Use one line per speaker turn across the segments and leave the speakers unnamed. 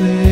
del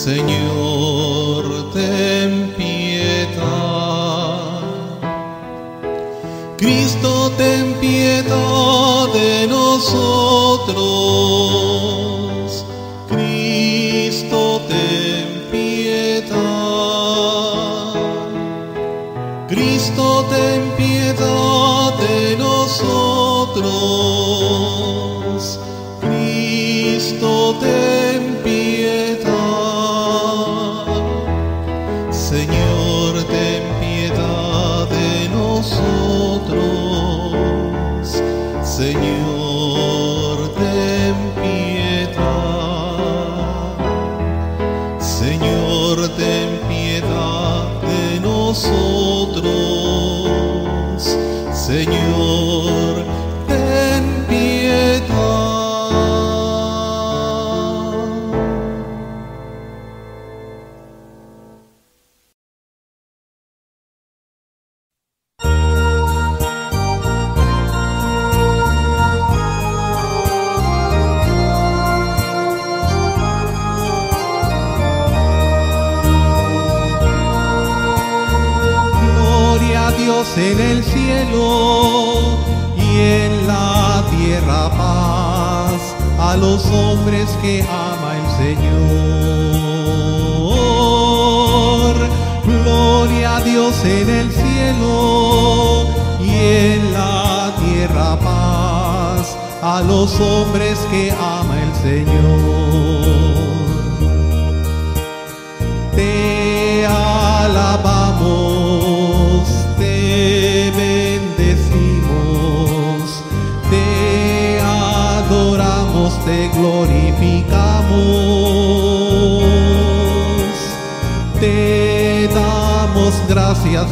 Señor, ten piedad. Cristo, ten piedad de nosotros. Cristo, ten piedad. Cristo, ten piedad de nosotros.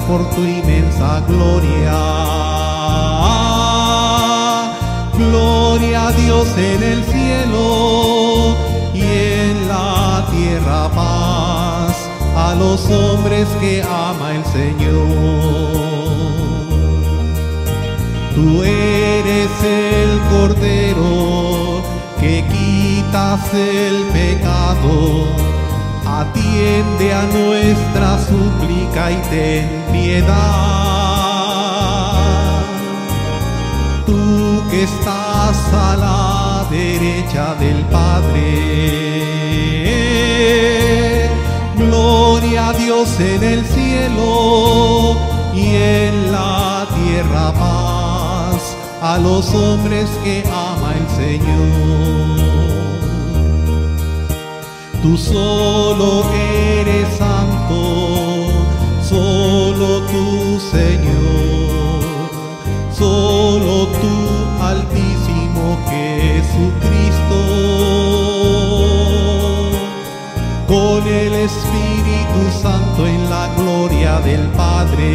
Por tu inmensa gloria. Gloria a Dios en el cielo y en la tierra paz a los hombres que ama el Señor. Tú eres el Cordero que quitas el pecado. Atiende a nuestra súplica y ten piedad. Tú que estás a la derecha del Padre. Gloria a Dios en el cielo y en la tierra paz a los hombres que ama el Señor. Tú solo eres santo, Señor, solo tú altísimo Jesucristo. Con el Espíritu Santo en la gloria del Padre.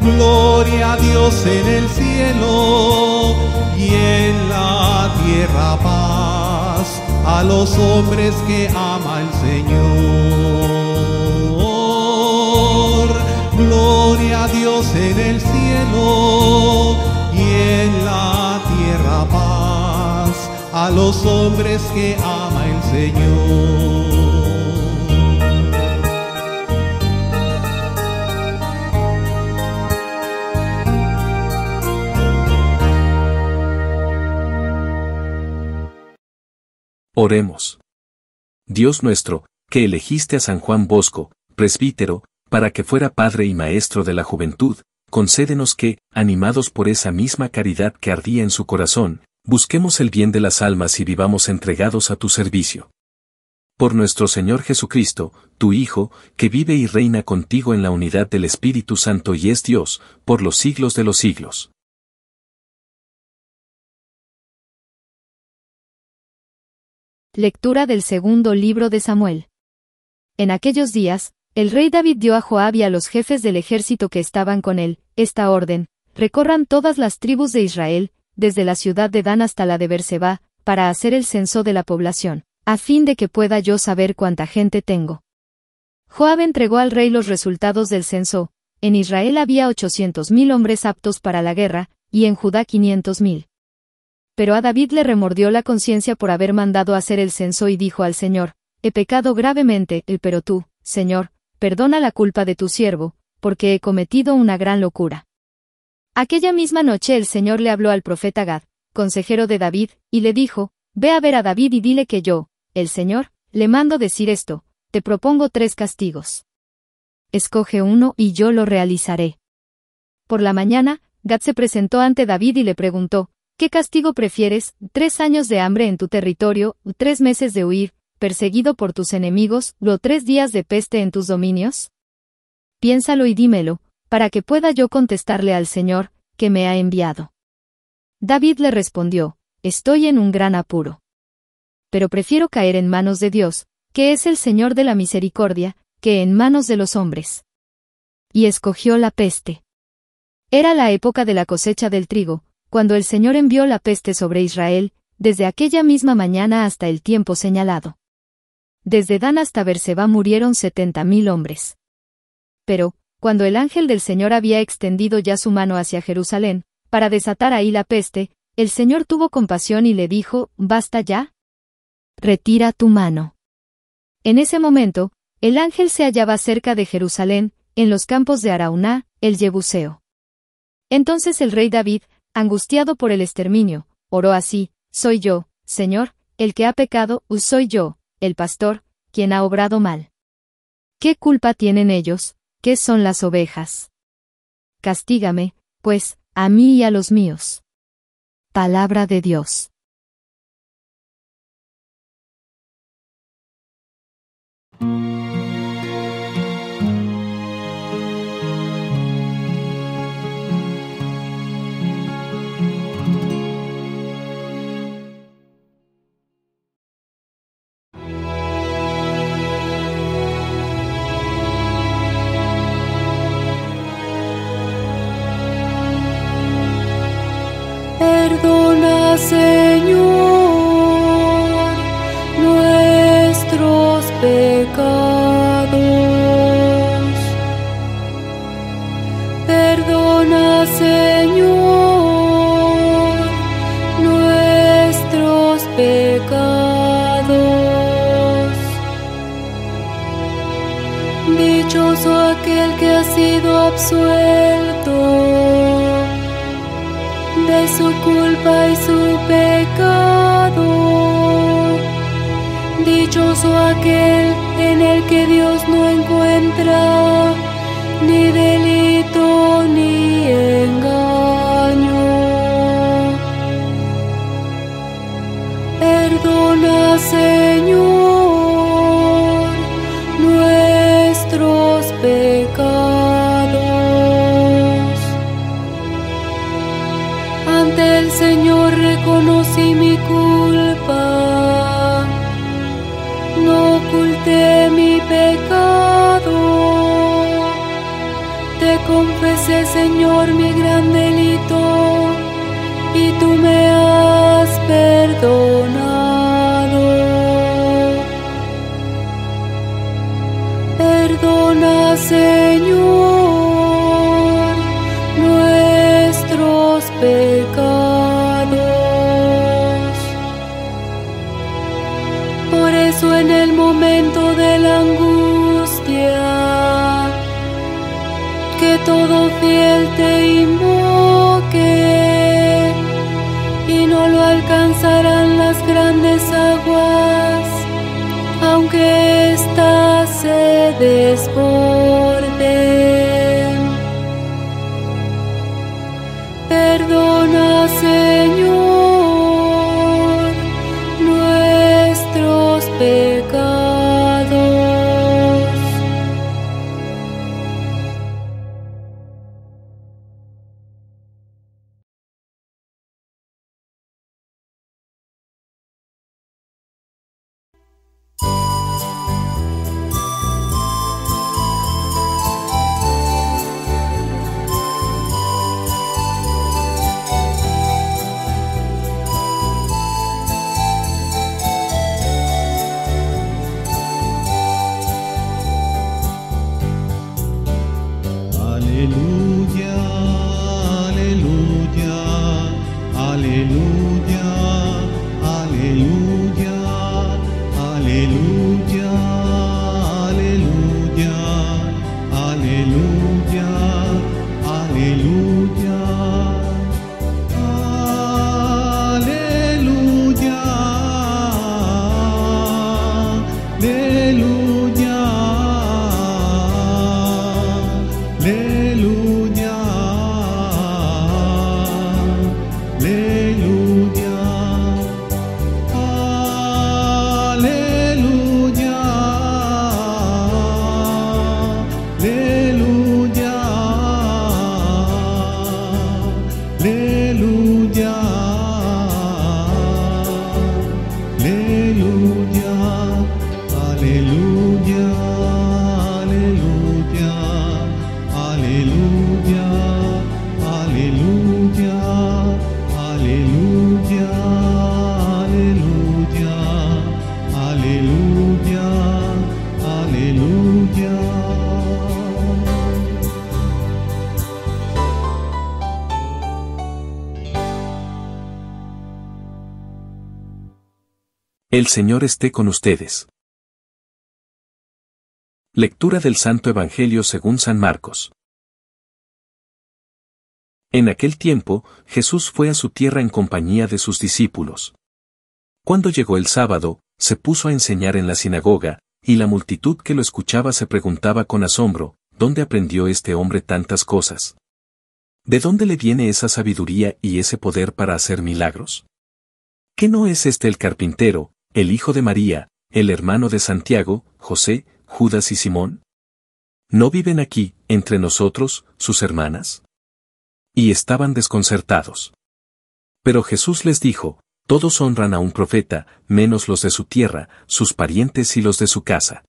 Gloria a Dios en el cielo y en la tierra paz a los hombres que ama el Señor. A Dios en el cielo y en la tierra paz a los hombres que ama el Señor.
Oremos. Dios nuestro, que elegiste a San Juan Bosco, presbítero, para que fuera padre y maestro de la juventud, concédenos que, animados por esa misma caridad que ardía en su corazón, busquemos el bien de las almas y vivamos entregados a tu servicio. Por nuestro Señor Jesucristo, tu Hijo, que vive y reina contigo en la unidad del Espíritu Santo y es Dios, por los siglos de los siglos.
Lectura del segundo libro de Samuel. En aquellos días, el rey David dio a Joab y a los jefes del ejército que estaban con él, esta orden, recorran todas las tribus de Israel, desde la ciudad de Dan hasta la de Berseba, para hacer el censo de la población, a fin de que pueda yo saber cuánta gente tengo. Joab entregó al rey los resultados del censo, en Israel había ochocientos mil hombres aptos para la guerra, y en Judá quinientos mil. Pero a David le remordió la conciencia por haber mandado hacer el censo y dijo al Señor, He pecado gravemente, el pero tú, Señor, perdona la culpa de tu siervo, porque he cometido una gran locura. Aquella misma noche el Señor le habló al profeta Gad, consejero de David, y le dijo, Ve a ver a David y dile que yo, el Señor, le mando decir esto, te propongo tres castigos. Escoge uno y yo lo realizaré. Por la mañana, Gad se presentó ante David y le preguntó, ¿qué castigo prefieres, tres años de hambre en tu territorio, tres meses de huir, perseguido por tus enemigos, o tres días de peste en tus dominios? Piénsalo y dímelo, para que pueda yo contestarle al Señor, que me ha enviado. David le respondió, Estoy en un gran apuro. Pero prefiero caer en manos de Dios, que es el Señor de la misericordia, que en manos de los hombres. Y escogió la peste. Era la época de la cosecha del trigo, cuando el Señor envió la peste sobre Israel, desde aquella misma mañana hasta el tiempo señalado. Desde Dan hasta Berseba murieron setenta mil hombres. Pero, cuando el ángel del Señor había extendido ya su mano hacia Jerusalén, para desatar ahí la peste, el Señor tuvo compasión y le dijo, ¿Basta ya? Retira tu mano. En ese momento, el ángel se hallaba cerca de Jerusalén, en los campos de Arauná, el Jebuseo. Entonces el rey David, angustiado por el exterminio, oró así, Soy yo, Señor, el que ha pecado, soy yo, el pastor, quien ha obrado mal. ¿Qué culpa tienen ellos? ¿Qué son las ovejas? Castígame, pues, a mí y a los míos. Palabra de Dios.
absuelto de su culpa y su pecado. Dichoso aquel en el que Dios no
El Señor esté con ustedes. Lectura del Santo Evangelio según San Marcos. En aquel tiempo, Jesús fue a su tierra en compañía de sus discípulos. Cuando llegó el sábado, se puso a enseñar en la sinagoga, y la multitud que lo escuchaba se preguntaba con asombro, ¿dónde aprendió este hombre tantas cosas? ¿De dónde le viene esa sabiduría y ese poder para hacer milagros? ¿Qué no es este el carpintero, el hijo de María, el hermano de Santiago, José, Judas y Simón? ¿No viven aquí, entre nosotros, sus hermanas? Y estaban desconcertados. Pero Jesús les dijo, todos honran a un profeta, menos los de su tierra, sus parientes y los de su casa.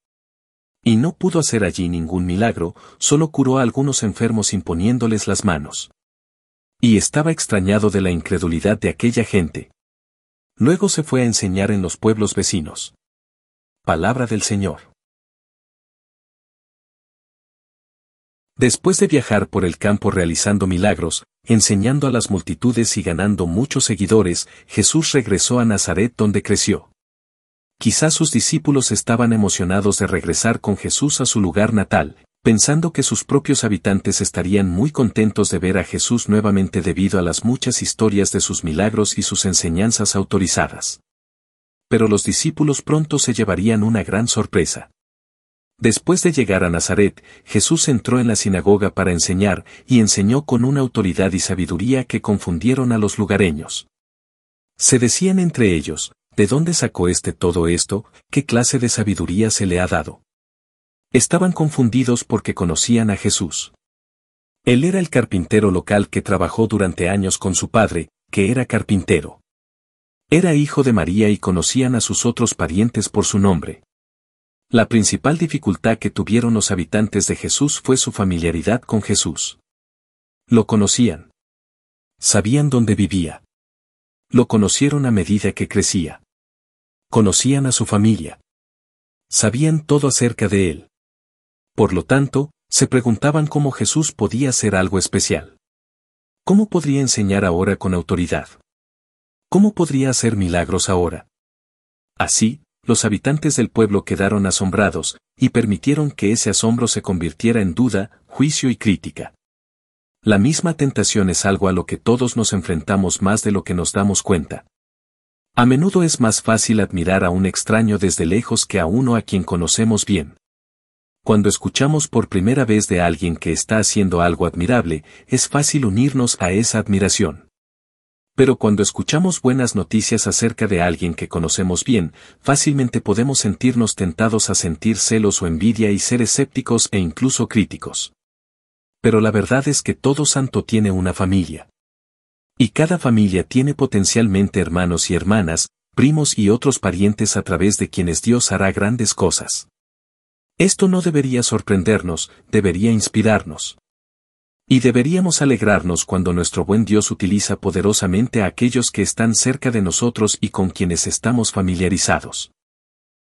Y no pudo hacer allí ningún milagro, solo curó a algunos enfermos imponiéndoles las manos. Y estaba extrañado de la incredulidad de aquella gente. Luego se fue a enseñar en los pueblos vecinos. Palabra del Señor. Después de viajar por el campo realizando milagros, enseñando a las multitudes y ganando muchos seguidores, Jesús regresó a Nazaret donde creció. Quizás sus discípulos estaban emocionados de regresar con Jesús a su lugar natal, pensando que sus propios habitantes estarían muy contentos de ver a Jesús nuevamente debido a las muchas historias de sus milagros y sus enseñanzas autorizadas. Pero los discípulos pronto se llevarían una gran sorpresa. Después de llegar a Nazaret, Jesús entró en la sinagoga para enseñar, y enseñó con una autoridad y sabiduría que confundieron a los lugareños. Se decían entre ellos, ¿de dónde sacó este todo esto? ¿Qué clase de sabiduría se le ha dado? Estaban confundidos porque conocían a Jesús. Él era el carpintero local que trabajó durante años con su padre, que era carpintero. Era hijo de María y conocían a sus otros parientes por su nombre. La principal dificultad que tuvieron los habitantes de Jesús fue su familiaridad con Jesús. Lo conocían. Sabían dónde vivía. Lo conocieron a medida que crecía. Conocían a su familia. Sabían todo acerca de él. Por lo tanto, se preguntaban cómo Jesús podía hacer algo especial. ¿Cómo podría enseñar ahora con autoridad? ¿Cómo podría hacer milagros ahora? Así, los habitantes del pueblo quedaron asombrados, y permitieron que ese asombro se convirtiera en duda, juicio y crítica. La misma tentación es algo a lo que todos nos enfrentamos más de lo que nos damos cuenta. A menudo es más fácil admirar a un extraño desde lejos que a uno a quien conocemos bien. Cuando escuchamos por primera vez de alguien que está haciendo algo admirable, es fácil unirnos a esa admiración. Pero cuando escuchamos buenas noticias acerca de alguien que conocemos bien, fácilmente podemos sentirnos tentados a sentir celos o envidia y ser escépticos e incluso críticos. Pero la verdad es que todo santo tiene una familia. Y cada familia tiene potencialmente hermanos y hermanas, primos y otros parientes a través de quienes Dios hará grandes cosas. Esto no debería sorprendernos, debería inspirarnos. Y deberíamos alegrarnos cuando nuestro buen Dios utiliza poderosamente a aquellos que están cerca de nosotros y con quienes estamos familiarizados.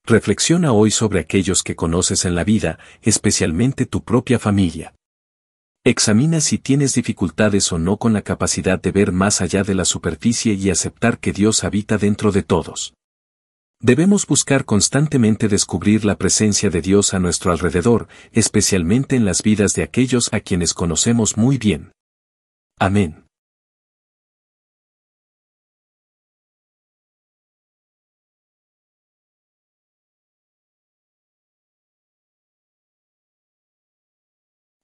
Reflexiona hoy sobre aquellos que conoces en la vida, especialmente tu propia familia. Examina si tienes dificultades o no con la capacidad de ver más allá de la superficie y aceptar que Dios habita dentro de todos. Debemos buscar constantemente descubrir la presencia de Dios a nuestro alrededor, especialmente en las vidas de aquellos a quienes conocemos muy bien. Amén.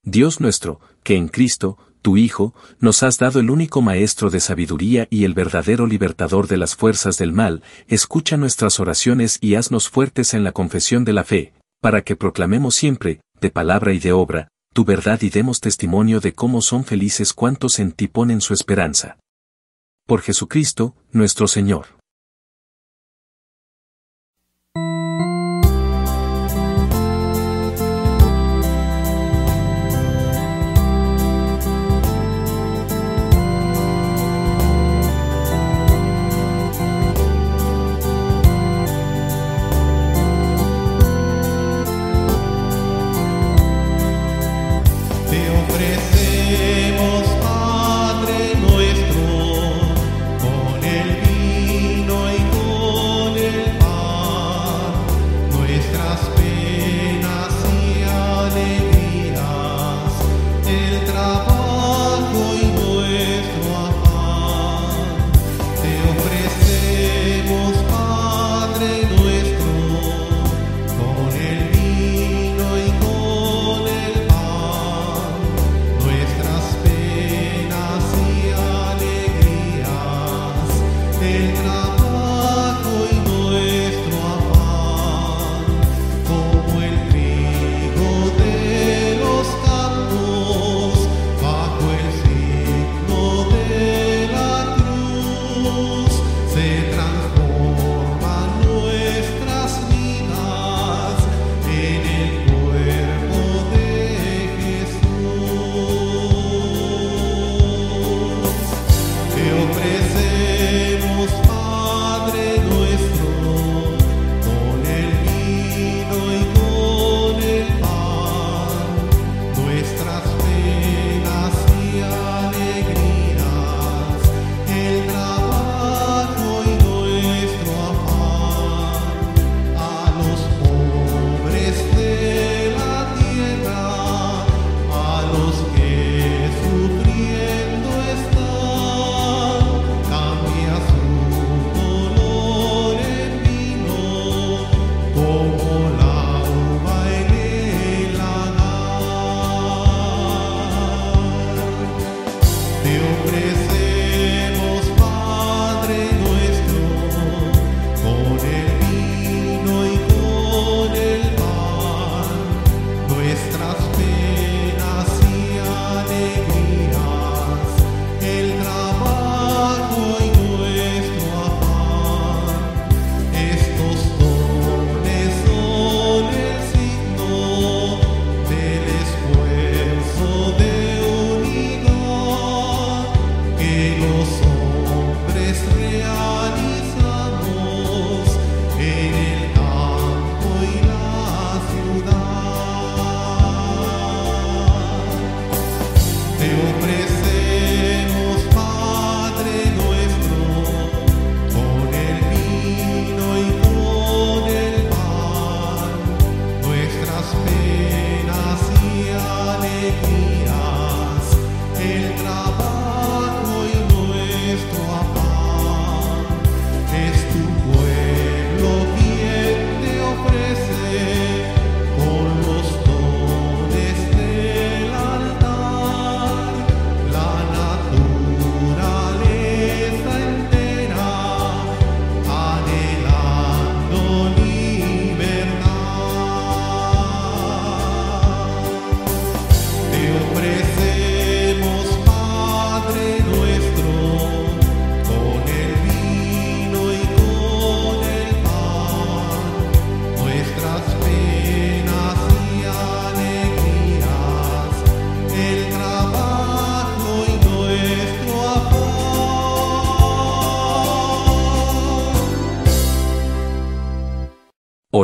Dios nuestro, que en Cristo, tu Hijo, nos has dado el único Maestro de sabiduría y el verdadero libertador de las fuerzas del mal, escucha nuestras oraciones y haznos fuertes en la confesión de la fe, para que proclamemos siempre, de palabra y de obra, tu verdad y demos testimonio de cómo son felices cuantos en ti ponen su esperanza. Por Jesucristo, nuestro Señor.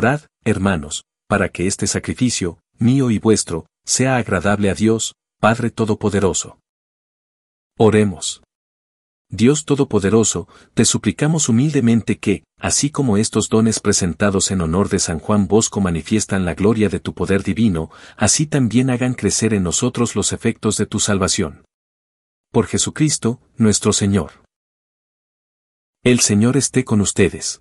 Orad, hermanos, para que este sacrificio, mío y vuestro, sea agradable a Dios, Padre Todopoderoso. Oremos. Dios Todopoderoso, te suplicamos humildemente que, así como estos dones presentados en honor de San Juan Bosco manifiestan la gloria de tu poder divino, así también hagan crecer en nosotros los efectos de tu salvación. Por Jesucristo, nuestro Señor. El Señor esté con ustedes.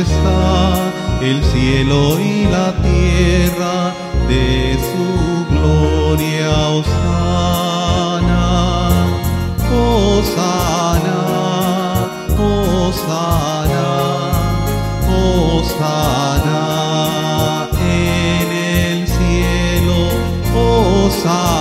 Está el cielo y la tierra de su gloria. Osana, Osana, Osana, Osana en el cielo, Osana.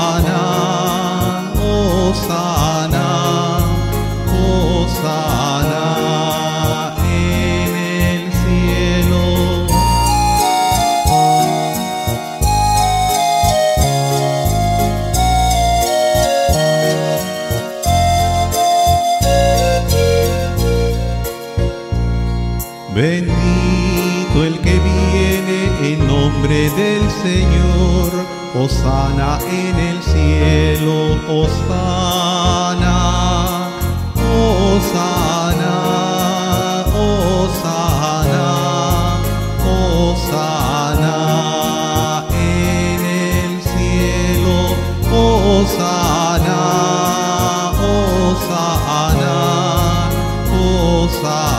Osana en el cielo, Osana, Osana, Osana, Osana en el cielo, Osana, Osana, Osana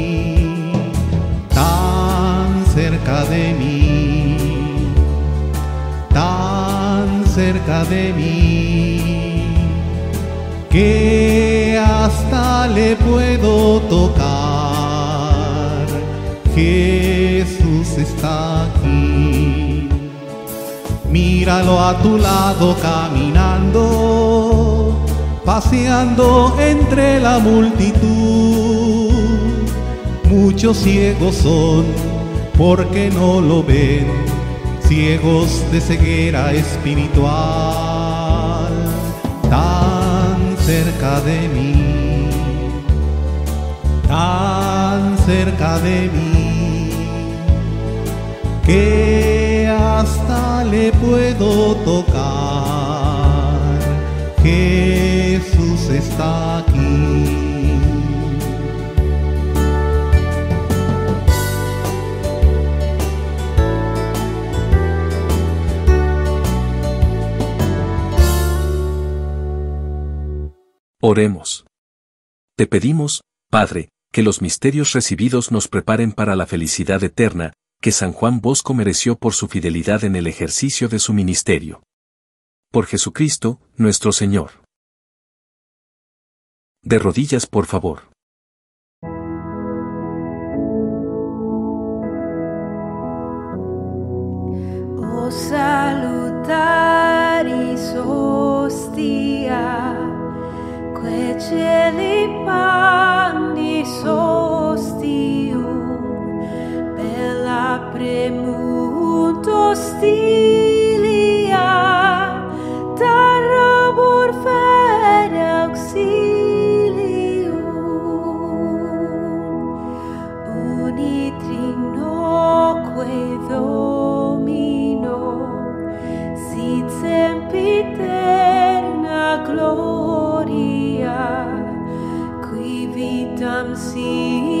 cerca de mí, tan cerca de mí, que hasta le puedo tocar. Jesús está aquí. Míralo a tu lado caminando, paseando entre la multitud. Muchos ciegos son porque no lo ven, ciegos de ceguera espiritual. Tan cerca de mí, tan cerca de mí que hasta le puedo tocar. Jesús está aquí.
Oremos. Te pedimos, Padre, que los misterios recibidos nos preparen para la felicidad eterna, que San Juan Bosco mereció por su fidelidad en el ejercicio de su ministerio. Por Jesucristo, nuestro Señor. De rodillas, por favor.
O salutaris hostia, quei cieli panni sostio, bella premuto stio. come see.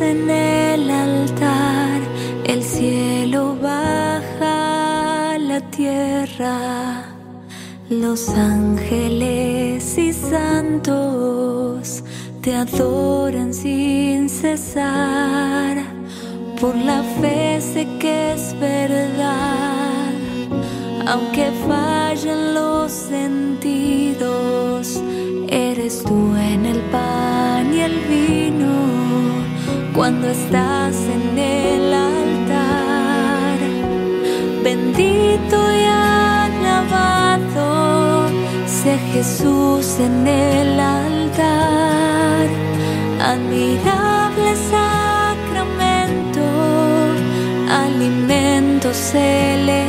En el altar, el cielo baja a la tierra. Los ángeles y santos te adoran sin cesar. Por la fe sé que es verdad, aunque fallen los sentidos, eres tú en el vino cuando estás en el altar. Bendito y alabado sea Jesús en el altar. Admirable sacramento, alimento celestial.